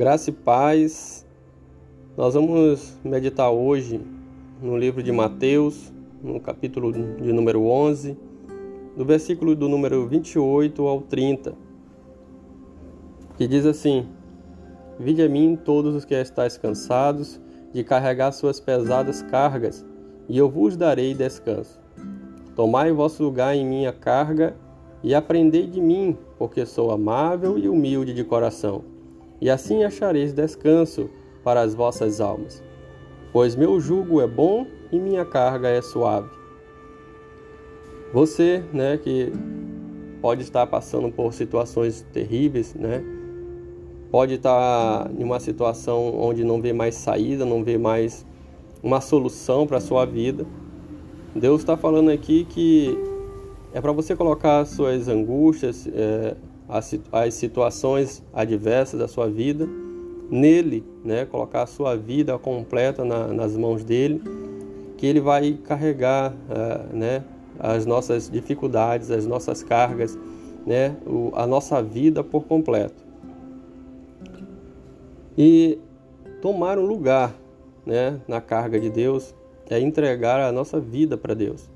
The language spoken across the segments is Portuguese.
Graça e paz. Nós vamos meditar hoje no livro de Mateus, no capítulo de número 11, do versículo do número 28 ao 30, que diz assim: Vinde a mim todos os que estáis cansados de carregar suas pesadas cargas, e eu vos darei descanso. Tomai vosso lugar em minha carga e aprendei de mim, porque sou amável e humilde de coração e assim achareis descanso para as vossas almas. Pois meu jugo é bom e minha carga é suave. Você, né, que pode estar passando por situações terríveis, né? Pode estar em uma situação onde não vê mais saída, não vê mais uma solução para a sua vida. Deus está falando aqui que é para você colocar suas angústias, é, as, situações adversas da sua vida nele, né? Colocar a sua vida completa na, nas mãos dele, que ele vai carregar, uh, né? As nossas dificuldades, as nossas cargas, né? O, a nossa vida por completo. E tomar um lugar, né? Na carga de Deus é entregar a nossa vida para Deus.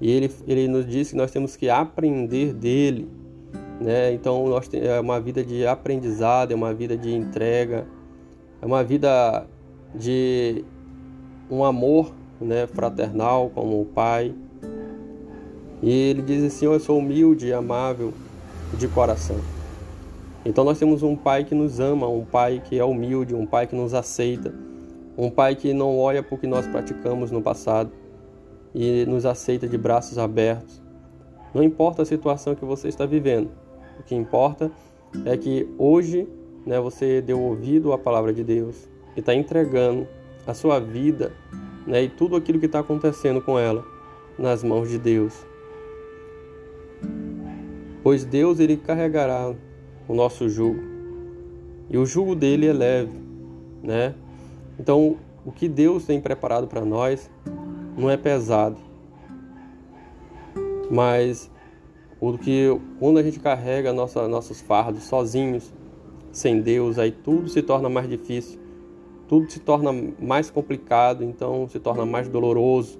E ele, ele nos diz que nós temos que aprender dele, né? Então nós é uma vida de aprendizado, é uma vida de entrega, é uma vida de um amor, né, fraternal como o pai. E ele diz assim: "Eu sou humilde e amável de coração". Então nós temos um pai que nos ama, um pai que é humilde, um pai que nos aceita, um pai que não olha para o que nós praticamos no passado e nos aceita de braços abertos. Não importa a situação que você está vivendo, o que importa é que hoje né, você deu ouvido à palavra de Deus e está entregando a sua vida né, e tudo aquilo que está acontecendo com ela nas mãos de Deus. Pois Deus ele carregará o nosso jugo e o jugo dele é leve, né? Então o que Deus tem preparado para nós não é pesado, mas porque quando a gente carrega nossa, nossos fardos sozinhos, sem Deus, aí tudo se torna mais difícil, tudo se torna mais complicado, então se torna mais doloroso.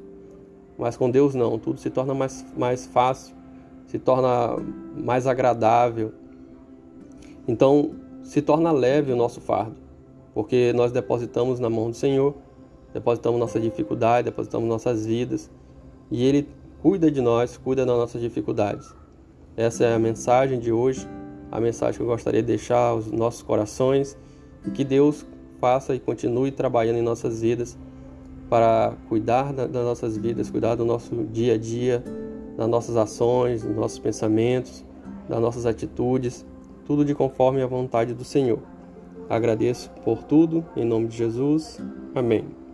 Mas com Deus não, tudo se torna mais, mais fácil, se torna mais agradável. Então se torna leve o nosso fardo, porque nós depositamos na mão do Senhor, depositamos nossa dificuldade, depositamos nossas vidas, e Ele cuida de nós, cuida das nossas dificuldades. Essa é a mensagem de hoje, a mensagem que eu gostaria de deixar aos nossos corações e que Deus faça e continue trabalhando em nossas vidas para cuidar das nossas vidas, cuidar do nosso dia a dia, das nossas ações, dos nossos pensamentos, das nossas atitudes, tudo de conforme a vontade do Senhor. Agradeço por tudo, em nome de Jesus. Amém.